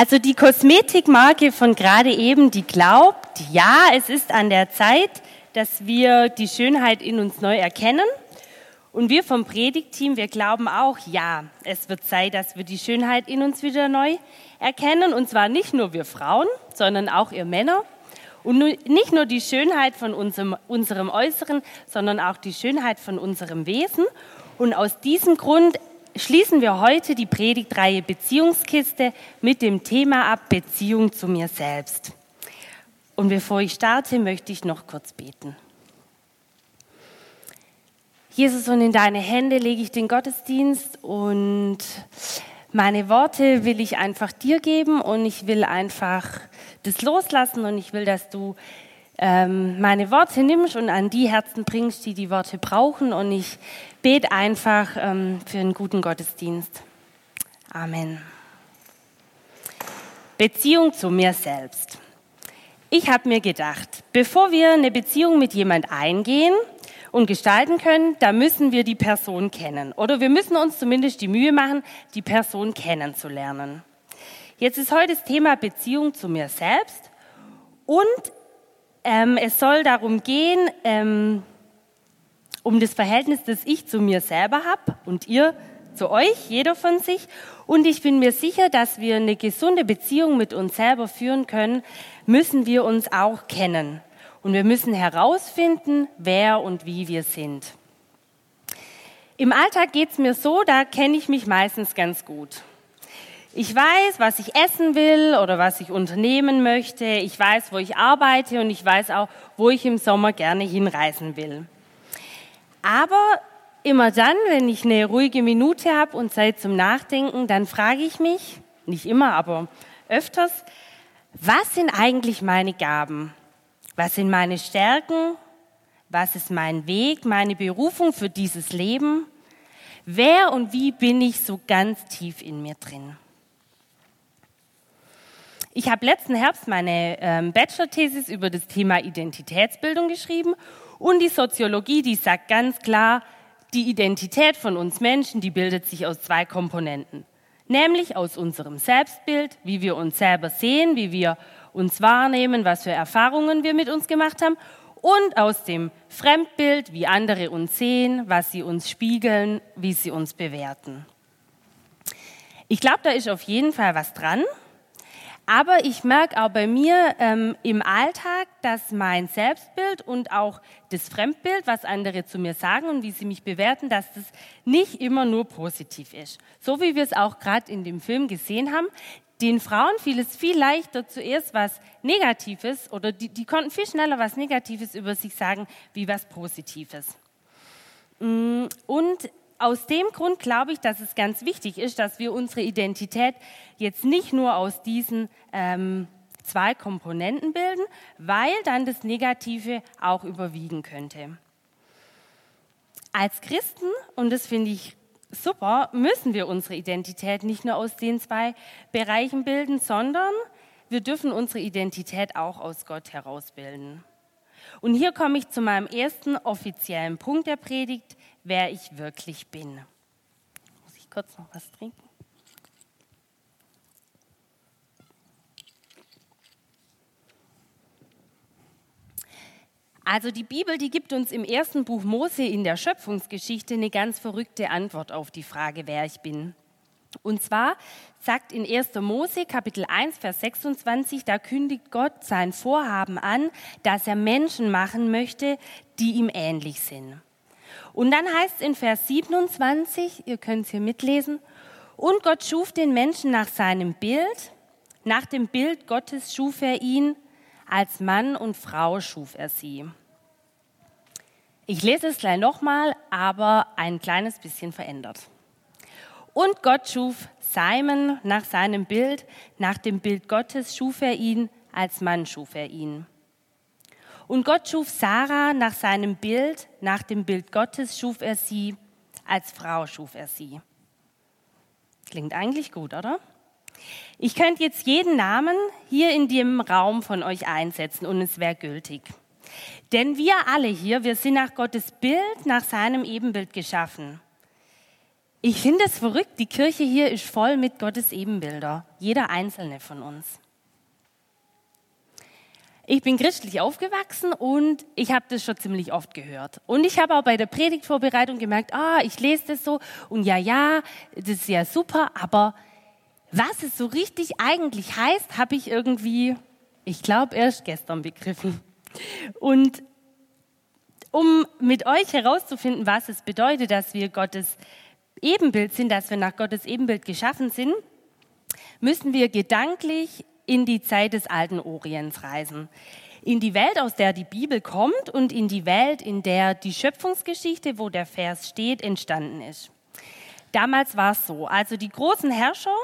Also die Kosmetikmarke von gerade eben, die glaubt, ja, es ist an der Zeit, dass wir die Schönheit in uns neu erkennen. Und wir vom Predigtteam, wir glauben auch, ja, es wird Zeit, dass wir die Schönheit in uns wieder neu erkennen. Und zwar nicht nur wir Frauen, sondern auch ihr Männer. Und nicht nur die Schönheit von unserem, unserem Äußeren, sondern auch die Schönheit von unserem Wesen. Und aus diesem Grund schließen wir heute die Predigtreihe Beziehungskiste mit dem Thema ab Beziehung zu mir selbst. Und bevor ich starte, möchte ich noch kurz beten. Jesus, und in deine Hände lege ich den Gottesdienst und meine Worte will ich einfach dir geben und ich will einfach das loslassen und ich will, dass du ähm, meine Worte nimmst und an die Herzen bringst, die die Worte brauchen. Und ich bete einfach ähm, für einen guten Gottesdienst. Amen. Beziehung zu mir selbst. Ich habe mir gedacht, bevor wir eine Beziehung mit jemand eingehen und gestalten können, da müssen wir die Person kennen. Oder wir müssen uns zumindest die Mühe machen, die Person kennenzulernen. Jetzt ist heute das Thema Beziehung zu mir selbst. Und ähm, es soll darum gehen, ähm, um das Verhältnis, das ich zu mir selber habe und ihr zu euch, jeder von sich. Und ich bin mir sicher, dass wir eine gesunde Beziehung mit uns selber führen können, müssen wir uns auch kennen. Und wir müssen herausfinden, wer und wie wir sind. Im Alltag geht es mir so, da kenne ich mich meistens ganz gut. Ich weiß, was ich essen will oder was ich unternehmen möchte. Ich weiß, wo ich arbeite und ich weiß auch, wo ich im Sommer gerne hinreisen will. Aber immer dann, wenn ich eine ruhige Minute habe und Zeit zum Nachdenken, dann frage ich mich, nicht immer, aber öfters, was sind eigentlich meine Gaben? Was sind meine Stärken? Was ist mein Weg, meine Berufung für dieses Leben? Wer und wie bin ich so ganz tief in mir drin? Ich habe letzten Herbst meine ähm, Bachelor-Thesis über das Thema Identitätsbildung geschrieben und die Soziologie, die sagt ganz klar, die Identität von uns Menschen, die bildet sich aus zwei Komponenten. Nämlich aus unserem Selbstbild, wie wir uns selber sehen, wie wir uns wahrnehmen, was für Erfahrungen wir mit uns gemacht haben und aus dem Fremdbild, wie andere uns sehen, was sie uns spiegeln, wie sie uns bewerten. Ich glaube, da ist auf jeden Fall was dran. Aber ich merke auch bei mir ähm, im Alltag, dass mein Selbstbild und auch das Fremdbild, was andere zu mir sagen und wie sie mich bewerten, dass das nicht immer nur positiv ist. So wie wir es auch gerade in dem Film gesehen haben. Den Frauen fiel es viel leichter zuerst was Negatives oder die, die konnten viel schneller was Negatives über sich sagen wie was Positives. Mm, und aus dem Grund glaube ich, dass es ganz wichtig ist, dass wir unsere Identität jetzt nicht nur aus diesen ähm, zwei Komponenten bilden, weil dann das Negative auch überwiegen könnte. Als Christen, und das finde ich super, müssen wir unsere Identität nicht nur aus den zwei Bereichen bilden, sondern wir dürfen unsere Identität auch aus Gott herausbilden. Und hier komme ich zu meinem ersten offiziellen Punkt der Predigt, wer ich wirklich bin. Muss ich kurz noch was trinken? Also die Bibel, die gibt uns im ersten Buch Mose in der Schöpfungsgeschichte eine ganz verrückte Antwort auf die Frage, wer ich bin. Und zwar sagt in 1. Mose Kapitel 1, Vers 26, da kündigt Gott sein Vorhaben an, dass er Menschen machen möchte, die ihm ähnlich sind. Und dann heißt es in Vers 27, ihr könnt es hier mitlesen, und Gott schuf den Menschen nach seinem Bild, nach dem Bild Gottes schuf er ihn, als Mann und Frau schuf er sie. Ich lese es gleich nochmal, aber ein kleines bisschen verändert. Und Gott schuf Simon nach seinem Bild, nach dem Bild Gottes schuf er ihn, als Mann schuf er ihn. Und Gott schuf Sarah nach seinem Bild, nach dem Bild Gottes schuf er sie, als Frau schuf er sie. Klingt eigentlich gut, oder? Ich könnte jetzt jeden Namen hier in dem Raum von euch einsetzen und es wäre gültig. Denn wir alle hier, wir sind nach Gottes Bild, nach seinem Ebenbild geschaffen. Ich finde es verrückt, die Kirche hier ist voll mit Gottes Ebenbilder, jeder einzelne von uns. Ich bin christlich aufgewachsen und ich habe das schon ziemlich oft gehört. Und ich habe auch bei der Predigtvorbereitung gemerkt, ah, ich lese das so und ja, ja, das ist ja super, aber was es so richtig eigentlich heißt, habe ich irgendwie, ich glaube, erst gestern begriffen. Und um mit euch herauszufinden, was es bedeutet, dass wir Gottes Ebenbild sind, dass wir nach Gottes Ebenbild geschaffen sind, müssen wir gedanklich in die Zeit des alten Orients reisen. In die Welt, aus der die Bibel kommt und in die Welt, in der die Schöpfungsgeschichte, wo der Vers steht, entstanden ist. Damals war es so, also die großen Herrscher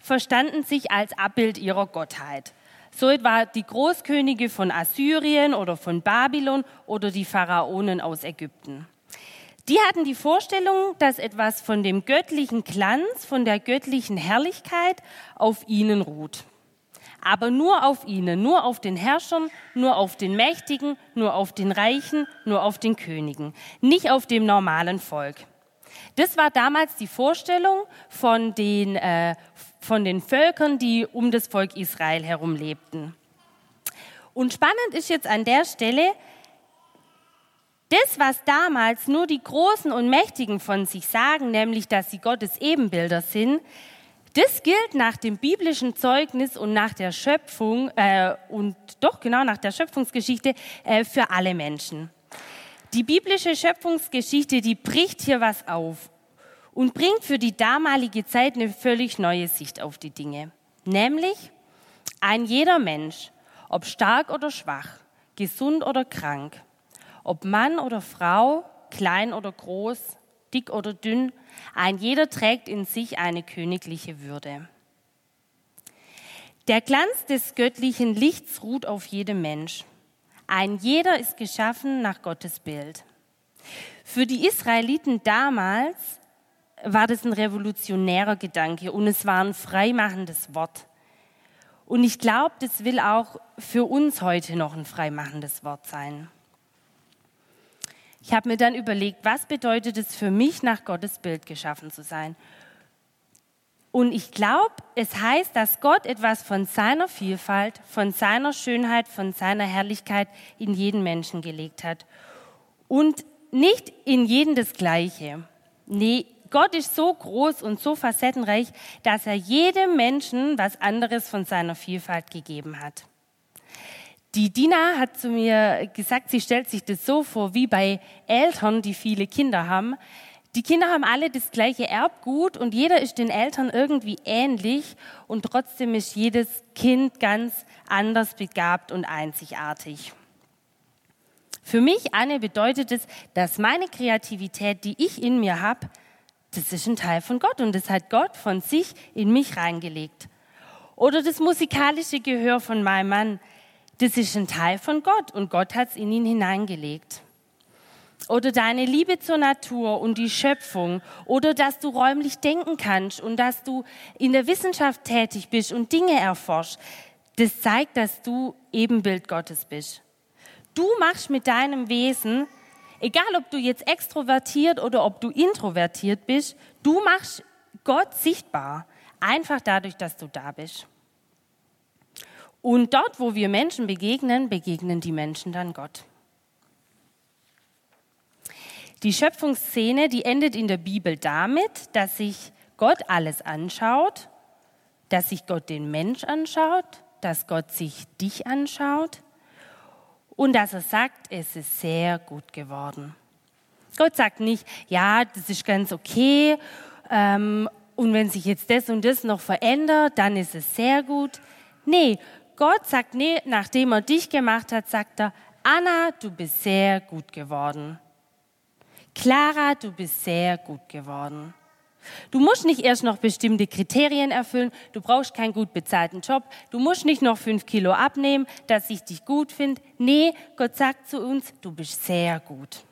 verstanden sich als Abbild ihrer Gottheit. So etwa die Großkönige von Assyrien oder von Babylon oder die Pharaonen aus Ägypten. Die hatten die Vorstellung, dass etwas von dem göttlichen Glanz, von der göttlichen Herrlichkeit auf ihnen ruht. Aber nur auf ihnen, nur auf den Herrschern, nur auf den Mächtigen, nur auf den Reichen, nur auf den Königen, nicht auf dem normalen Volk. Das war damals die Vorstellung von den, äh, von den Völkern, die um das Volk Israel herum lebten. Und spannend ist jetzt an der Stelle, das, was damals nur die Großen und Mächtigen von sich sagen, nämlich, dass sie Gottes Ebenbilder sind, das gilt nach dem biblischen Zeugnis und nach der Schöpfung äh, und doch genau nach der Schöpfungsgeschichte äh, für alle Menschen. Die biblische Schöpfungsgeschichte, die bricht hier was auf und bringt für die damalige Zeit eine völlig neue Sicht auf die Dinge. Nämlich, ein jeder Mensch, ob stark oder schwach, gesund oder krank, ob Mann oder Frau, klein oder groß, dick oder dünn, ein jeder trägt in sich eine königliche Würde. Der Glanz des göttlichen Lichts ruht auf jedem Mensch. Ein jeder ist geschaffen nach Gottes Bild. Für die Israeliten damals war das ein revolutionärer Gedanke und es war ein freimachendes Wort. Und ich glaube, das will auch für uns heute noch ein freimachendes Wort sein. Ich habe mir dann überlegt, was bedeutet es für mich, nach Gottes Bild geschaffen zu sein? Und ich glaube, es heißt, dass Gott etwas von seiner Vielfalt, von seiner Schönheit, von seiner Herrlichkeit in jeden Menschen gelegt hat. Und nicht in jeden das Gleiche. Nee, Gott ist so groß und so facettenreich, dass er jedem Menschen was anderes von seiner Vielfalt gegeben hat. Die Dina hat zu mir gesagt, sie stellt sich das so vor, wie bei Eltern, die viele Kinder haben. Die Kinder haben alle das gleiche Erbgut und jeder ist den Eltern irgendwie ähnlich und trotzdem ist jedes Kind ganz anders begabt und einzigartig. Für mich, Anne, bedeutet es, dass meine Kreativität, die ich in mir habe, das ist ein Teil von Gott und das hat Gott von sich in mich reingelegt. Oder das musikalische Gehör von meinem Mann, das ist ein Teil von Gott und Gott hat es in ihn hineingelegt. Oder deine Liebe zur Natur und die Schöpfung. Oder dass du räumlich denken kannst und dass du in der Wissenschaft tätig bist und Dinge erforschst. Das zeigt, dass du Ebenbild Gottes bist. Du machst mit deinem Wesen Egal, ob du jetzt extrovertiert oder ob du introvertiert bist, du machst Gott sichtbar. Einfach dadurch, dass du da bist. Und dort, wo wir Menschen begegnen, begegnen die Menschen dann Gott. Die Schöpfungsszene, die endet in der Bibel damit, dass sich Gott alles anschaut, dass sich Gott den Mensch anschaut, dass Gott sich dich anschaut und dass er sagt, es ist sehr gut geworden. Gott sagt nicht, ja, das ist ganz okay ähm, und wenn sich jetzt das und das noch verändert, dann ist es sehr gut. Nee, Gott sagt, nee, nachdem er dich gemacht hat, sagt er, Anna, du bist sehr gut geworden. Clara, du bist sehr gut geworden. Du musst nicht erst noch bestimmte Kriterien erfüllen, du brauchst keinen gut bezahlten Job, du musst nicht noch fünf Kilo abnehmen, dass ich dich gut finde. Nee, Gott sagt zu uns, du bist sehr gut.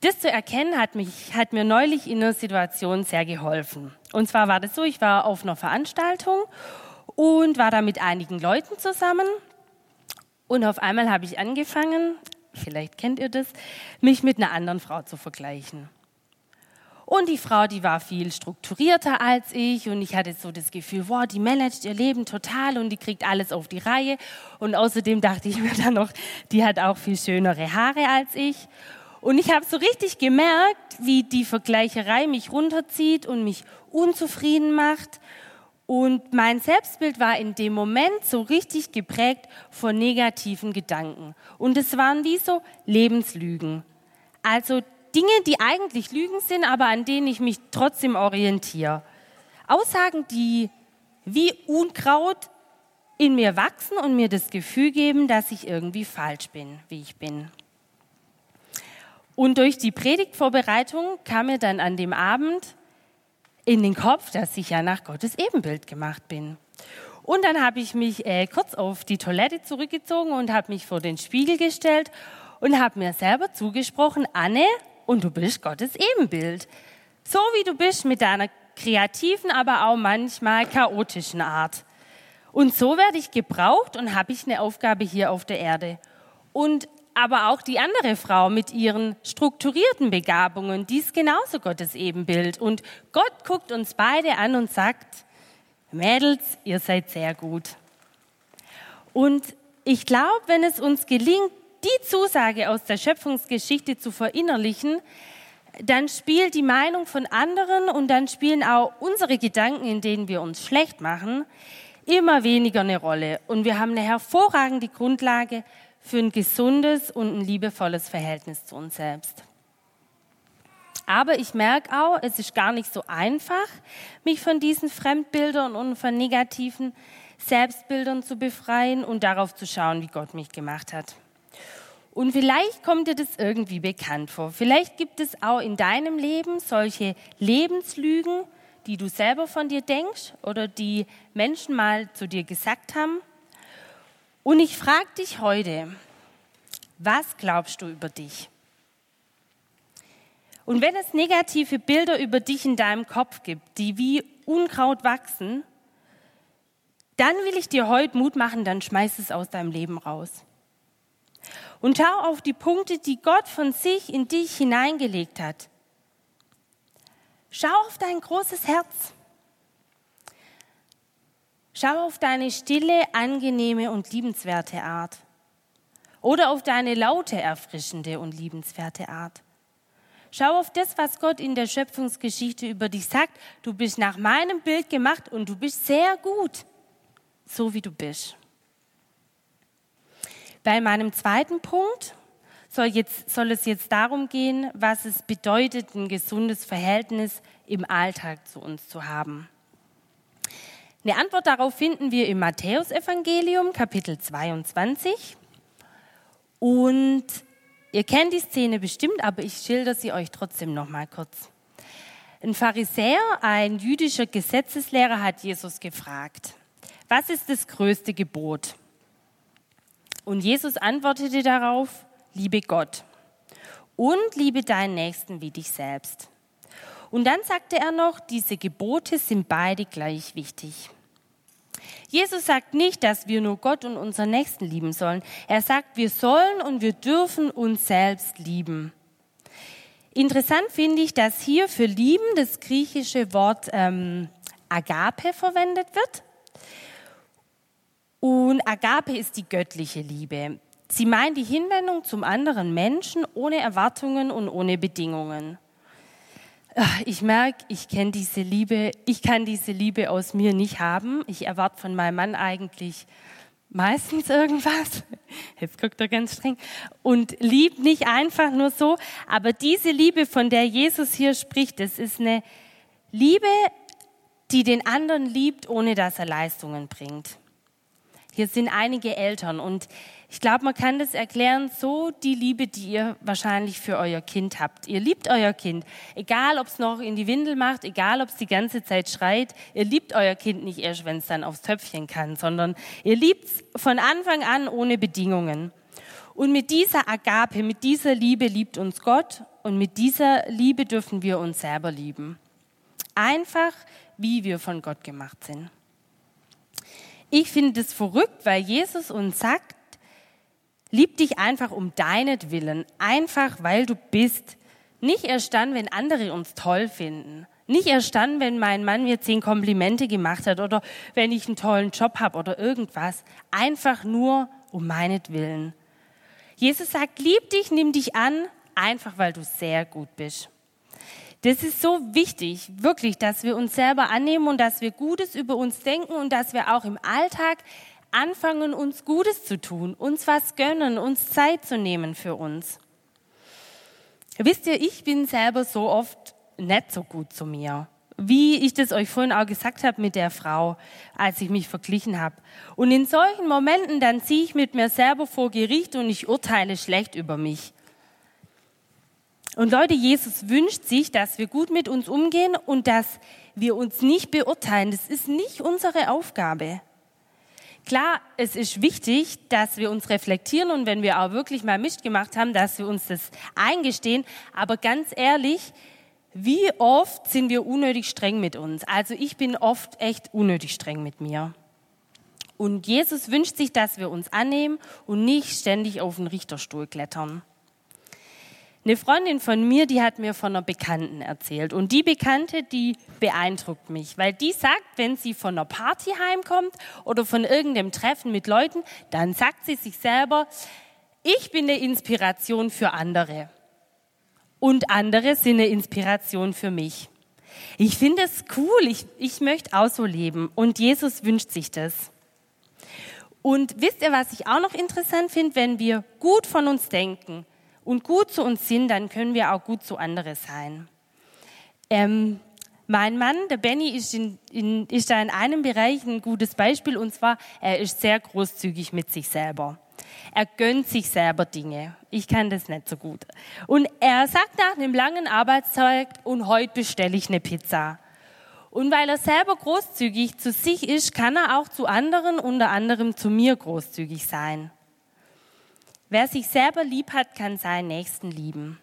Das zu erkennen hat, mich, hat mir neulich in einer Situation sehr geholfen. Und zwar war das so, ich war auf einer Veranstaltung und war da mit einigen Leuten zusammen. Und auf einmal habe ich angefangen, vielleicht kennt ihr das, mich mit einer anderen Frau zu vergleichen. Und die Frau, die war viel strukturierter als ich und ich hatte so das Gefühl, wow, die managt ihr Leben total und die kriegt alles auf die Reihe. Und außerdem dachte ich mir dann noch, die hat auch viel schönere Haare als ich. Und ich habe so richtig gemerkt, wie die Vergleicherei mich runterzieht und mich unzufrieden macht. Und mein Selbstbild war in dem Moment so richtig geprägt von negativen Gedanken. Und es waren wie so Lebenslügen. Also Dinge, die eigentlich Lügen sind, aber an denen ich mich trotzdem orientiere. Aussagen, die wie Unkraut in mir wachsen und mir das Gefühl geben, dass ich irgendwie falsch bin, wie ich bin. Und durch die Predigtvorbereitung kam mir dann an dem Abend in den Kopf, dass ich ja nach Gottes Ebenbild gemacht bin. Und dann habe ich mich äh, kurz auf die Toilette zurückgezogen und habe mich vor den Spiegel gestellt und habe mir selber zugesprochen, Anne, und du bist Gottes Ebenbild. So wie du bist mit deiner kreativen, aber auch manchmal chaotischen Art. Und so werde ich gebraucht und habe ich eine Aufgabe hier auf der Erde. Und aber auch die andere Frau mit ihren strukturierten Begabungen, die ist genauso Gottes Ebenbild. Und Gott guckt uns beide an und sagt, Mädels, ihr seid sehr gut. Und ich glaube, wenn es uns gelingt, die Zusage aus der Schöpfungsgeschichte zu verinnerlichen, dann spielt die Meinung von anderen und dann spielen auch unsere Gedanken, in denen wir uns schlecht machen, immer weniger eine Rolle. Und wir haben eine hervorragende Grundlage für ein gesundes und ein liebevolles Verhältnis zu uns selbst. Aber ich merke auch, es ist gar nicht so einfach, mich von diesen Fremdbildern und von negativen Selbstbildern zu befreien und darauf zu schauen, wie Gott mich gemacht hat. Und vielleicht kommt dir das irgendwie bekannt vor. Vielleicht gibt es auch in deinem Leben solche Lebenslügen, die du selber von dir denkst oder die Menschen mal zu dir gesagt haben. Und ich frage dich heute, was glaubst du über dich? Und wenn es negative Bilder über dich in deinem Kopf gibt, die wie Unkraut wachsen, dann will ich dir heute Mut machen, dann schmeiß es aus deinem Leben raus. Und schau auf die Punkte, die Gott von sich in dich hineingelegt hat. Schau auf dein großes Herz. Schau auf deine stille, angenehme und liebenswerte Art. Oder auf deine laute, erfrischende und liebenswerte Art. Schau auf das, was Gott in der Schöpfungsgeschichte über dich sagt. Du bist nach meinem Bild gemacht und du bist sehr gut, so wie du bist. Bei meinem zweiten Punkt soll, jetzt, soll es jetzt darum gehen, was es bedeutet, ein gesundes Verhältnis im Alltag zu uns zu haben. Eine Antwort darauf finden wir im Matthäusevangelium, Kapitel 22. Und ihr kennt die Szene bestimmt, aber ich schilder sie euch trotzdem noch mal kurz. Ein Pharisäer, ein jüdischer Gesetzeslehrer, hat Jesus gefragt: Was ist das größte Gebot? Und Jesus antwortete darauf, liebe Gott und liebe deinen Nächsten wie dich selbst. Und dann sagte er noch, diese Gebote sind beide gleich wichtig. Jesus sagt nicht, dass wir nur Gott und unseren Nächsten lieben sollen. Er sagt, wir sollen und wir dürfen uns selbst lieben. Interessant finde ich, dass hier für lieben das griechische Wort ähm, Agape verwendet wird. Und Agape ist die göttliche Liebe. Sie meint die Hinwendung zum anderen Menschen ohne Erwartungen und ohne Bedingungen. Ich merke, ich kenne diese Liebe, ich kann diese Liebe aus mir nicht haben. Ich erwarte von meinem Mann eigentlich meistens irgendwas. Jetzt guckt er ganz streng. Und liebt nicht einfach nur so. Aber diese Liebe, von der Jesus hier spricht, das ist eine Liebe, die den anderen liebt, ohne dass er Leistungen bringt. Hier sind einige Eltern und ich glaube, man kann das erklären, so die Liebe, die ihr wahrscheinlich für euer Kind habt. Ihr liebt euer Kind, egal ob es noch in die Windel macht, egal ob es die ganze Zeit schreit. Ihr liebt euer Kind nicht erst, wenn es dann aufs Töpfchen kann, sondern ihr liebt es von Anfang an ohne Bedingungen. Und mit dieser Agape, mit dieser Liebe liebt uns Gott und mit dieser Liebe dürfen wir uns selber lieben. Einfach, wie wir von Gott gemacht sind. Ich finde es verrückt, weil Jesus uns sagt, lieb dich einfach um deinetwillen, einfach weil du bist, Nicht erst dann, wenn andere uns toll finden. Nicht erst dann, wenn mein Mann mir zehn Komplimente gemacht hat oder wenn ich einen tollen Job habe oder irgendwas. Einfach nur um meinetwillen. Jesus sagt, lieb dich, nimm dich an, einfach weil du sehr gut bist. Das ist so wichtig, wirklich, dass wir uns selber annehmen und dass wir Gutes über uns denken und dass wir auch im Alltag anfangen, uns Gutes zu tun, uns was gönnen, uns Zeit zu nehmen für uns. Wisst ihr, ich bin selber so oft nicht so gut zu mir. Wie ich das euch vorhin auch gesagt habe mit der Frau, als ich mich verglichen habe. Und in solchen Momenten, dann ziehe ich mit mir selber vor Gericht und ich urteile schlecht über mich. Und Leute, Jesus wünscht sich, dass wir gut mit uns umgehen und dass wir uns nicht beurteilen. Das ist nicht unsere Aufgabe. Klar, es ist wichtig, dass wir uns reflektieren und wenn wir auch wirklich mal Mist gemacht haben, dass wir uns das eingestehen. Aber ganz ehrlich, wie oft sind wir unnötig streng mit uns? Also ich bin oft echt unnötig streng mit mir. Und Jesus wünscht sich, dass wir uns annehmen und nicht ständig auf den Richterstuhl klettern. Eine Freundin von mir, die hat mir von einer Bekannten erzählt. Und die Bekannte, die beeindruckt mich, weil die sagt, wenn sie von einer Party heimkommt oder von irgendeinem Treffen mit Leuten, dann sagt sie sich selber, ich bin eine Inspiration für andere. Und andere sind eine Inspiration für mich. Ich finde es cool, ich, ich möchte auch so leben. Und Jesus wünscht sich das. Und wisst ihr, was ich auch noch interessant finde, wenn wir gut von uns denken, und gut zu uns sind, dann können wir auch gut zu anderen sein. Ähm, mein Mann, der Benny, ist, in, in, ist da in einem Bereich ein gutes Beispiel und zwar, er ist sehr großzügig mit sich selber. Er gönnt sich selber Dinge. Ich kann das nicht so gut. Und er sagt nach einem langen Arbeitstag, und heute bestelle ich eine Pizza. Und weil er selber großzügig zu sich ist, kann er auch zu anderen, unter anderem zu mir großzügig sein. Wer sich selber lieb hat, kann seinen Nächsten lieben.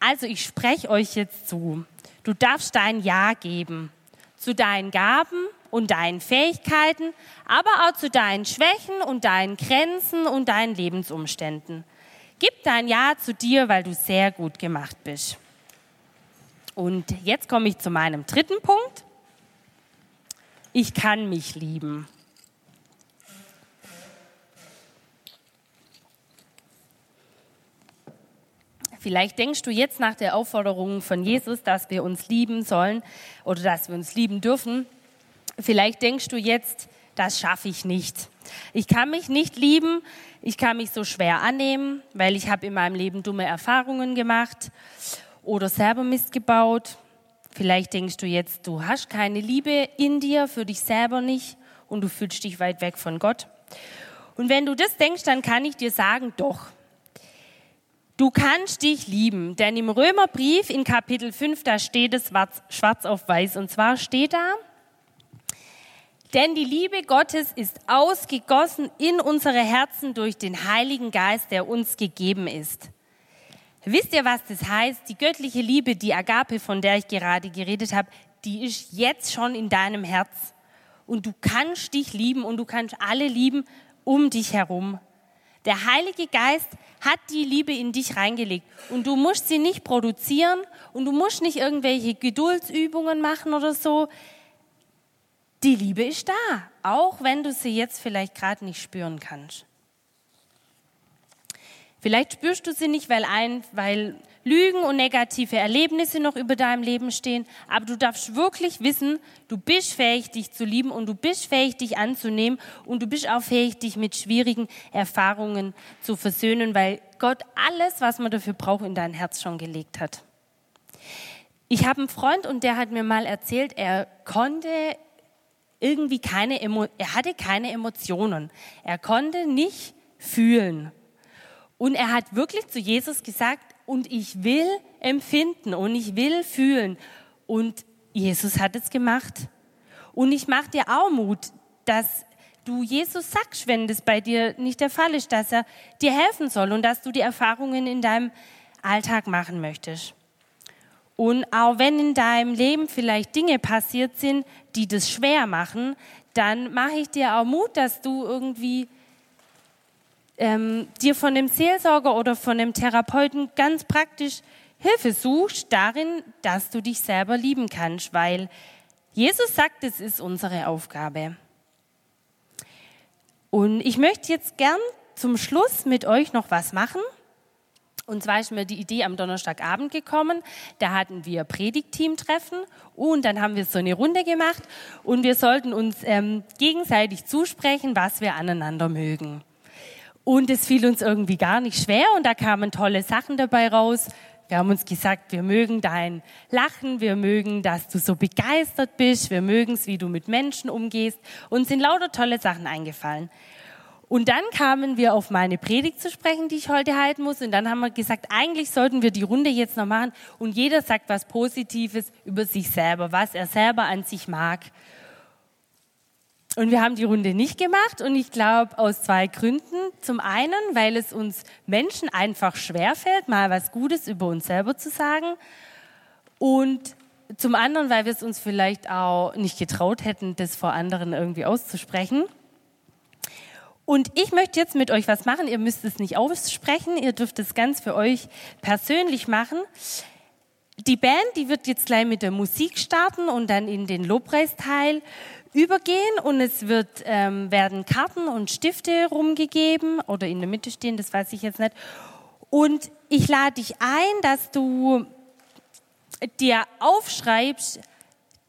Also ich spreche euch jetzt zu. Du darfst dein Ja geben zu deinen Gaben und deinen Fähigkeiten, aber auch zu deinen Schwächen und deinen Grenzen und deinen Lebensumständen. Gib dein Ja zu dir, weil du sehr gut gemacht bist. Und jetzt komme ich zu meinem dritten Punkt. Ich kann mich lieben. Vielleicht denkst du jetzt nach der Aufforderung von Jesus, dass wir uns lieben sollen oder dass wir uns lieben dürfen. Vielleicht denkst du jetzt, das schaffe ich nicht. Ich kann mich nicht lieben, ich kann mich so schwer annehmen, weil ich habe in meinem Leben dumme Erfahrungen gemacht oder selber Mist gebaut. Vielleicht denkst du jetzt, du hast keine Liebe in dir, für dich selber nicht und du fühlst dich weit weg von Gott. Und wenn du das denkst, dann kann ich dir sagen, doch, Du kannst dich lieben, denn im Römerbrief in Kapitel 5, da steht es schwarz auf weiß. Und zwar steht da, denn die Liebe Gottes ist ausgegossen in unsere Herzen durch den Heiligen Geist, der uns gegeben ist. Wisst ihr, was das heißt? Die göttliche Liebe, die Agape, von der ich gerade geredet habe, die ist jetzt schon in deinem Herz. Und du kannst dich lieben und du kannst alle lieben um dich herum. Der Heilige Geist hat die Liebe in dich reingelegt und du musst sie nicht produzieren und du musst nicht irgendwelche Geduldsübungen machen oder so. Die Liebe ist da, auch wenn du sie jetzt vielleicht gerade nicht spüren kannst. Vielleicht spürst du sie nicht, weil, ein, weil Lügen und negative Erlebnisse noch über deinem Leben stehen, aber du darfst wirklich wissen, du bist fähig, dich zu lieben und du bist fähig, dich anzunehmen und du bist auch fähig, dich mit schwierigen Erfahrungen zu versöhnen, weil Gott alles, was man dafür braucht, in dein Herz schon gelegt hat. Ich habe einen Freund und der hat mir mal erzählt, er konnte irgendwie keine, er hatte keine Emotionen. Er konnte nicht fühlen. Und er hat wirklich zu Jesus gesagt, und ich will empfinden und ich will fühlen. Und Jesus hat es gemacht. Und ich mache dir auch Mut, dass du Jesus sagst, wenn das bei dir nicht der Fall ist, dass er dir helfen soll und dass du die Erfahrungen in deinem Alltag machen möchtest. Und auch wenn in deinem Leben vielleicht Dinge passiert sind, die das schwer machen, dann mache ich dir auch Mut, dass du irgendwie ähm, dir von dem Seelsorger oder von dem Therapeuten ganz praktisch Hilfe suchst darin, dass du dich selber lieben kannst, weil Jesus sagt, es ist unsere Aufgabe. Und ich möchte jetzt gern zum Schluss mit euch noch was machen. Und zwar ist mir die Idee am Donnerstagabend gekommen. Da hatten wir Predigtteam-Treffen und dann haben wir so eine Runde gemacht und wir sollten uns ähm, gegenseitig zusprechen, was wir aneinander mögen. Und es fiel uns irgendwie gar nicht schwer und da kamen tolle Sachen dabei raus. Wir haben uns gesagt, wir mögen dein Lachen, wir mögen, dass du so begeistert bist, wir mögen es, wie du mit Menschen umgehst. Uns sind lauter tolle Sachen eingefallen. Und dann kamen wir auf meine Predigt zu sprechen, die ich heute halten muss. Und dann haben wir gesagt, eigentlich sollten wir die Runde jetzt noch machen und jeder sagt was Positives über sich selber, was er selber an sich mag. Und wir haben die Runde nicht gemacht und ich glaube aus zwei Gründen. Zum einen, weil es uns Menschen einfach schwerfällt, mal was Gutes über uns selber zu sagen. Und zum anderen, weil wir es uns vielleicht auch nicht getraut hätten, das vor anderen irgendwie auszusprechen. Und ich möchte jetzt mit euch was machen. Ihr müsst es nicht aussprechen. Ihr dürft es ganz für euch persönlich machen. Die Band, die wird jetzt gleich mit der Musik starten und dann in den Lobpreisteil übergehen und es wird, ähm, werden Karten und Stifte rumgegeben oder in der Mitte stehen, das weiß ich jetzt nicht. Und ich lade dich ein, dass du dir aufschreibst,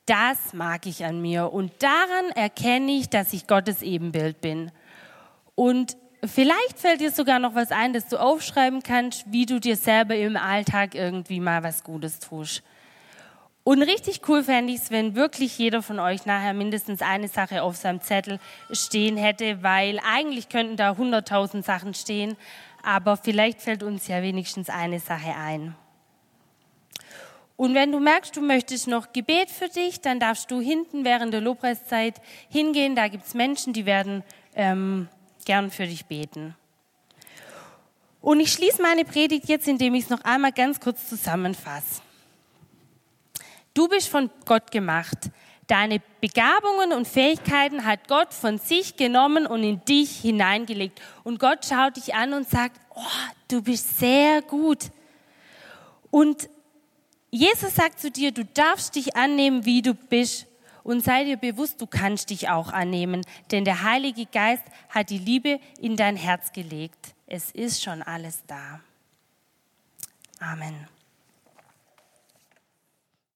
das mag ich an mir und daran erkenne ich, dass ich Gottes Ebenbild bin. Und vielleicht fällt dir sogar noch was ein, dass du aufschreiben kannst, wie du dir selber im Alltag irgendwie mal was Gutes tust. Und richtig cool fände ich es, wenn wirklich jeder von euch nachher mindestens eine Sache auf seinem Zettel stehen hätte, weil eigentlich könnten da hunderttausend Sachen stehen, aber vielleicht fällt uns ja wenigstens eine Sache ein. Und wenn du merkst, du möchtest noch Gebet für dich, dann darfst du hinten während der Lobpreiszeit hingehen. Da gibt es Menschen, die werden ähm, gern für dich beten. Und ich schließe meine Predigt jetzt, indem ich es noch einmal ganz kurz zusammenfasse. Du bist von Gott gemacht. Deine Begabungen und Fähigkeiten hat Gott von sich genommen und in dich hineingelegt. Und Gott schaut dich an und sagt, oh, du bist sehr gut. Und Jesus sagt zu dir, du darfst dich annehmen, wie du bist. Und sei dir bewusst, du kannst dich auch annehmen, denn der Heilige Geist hat die Liebe in dein Herz gelegt. Es ist schon alles da. Amen.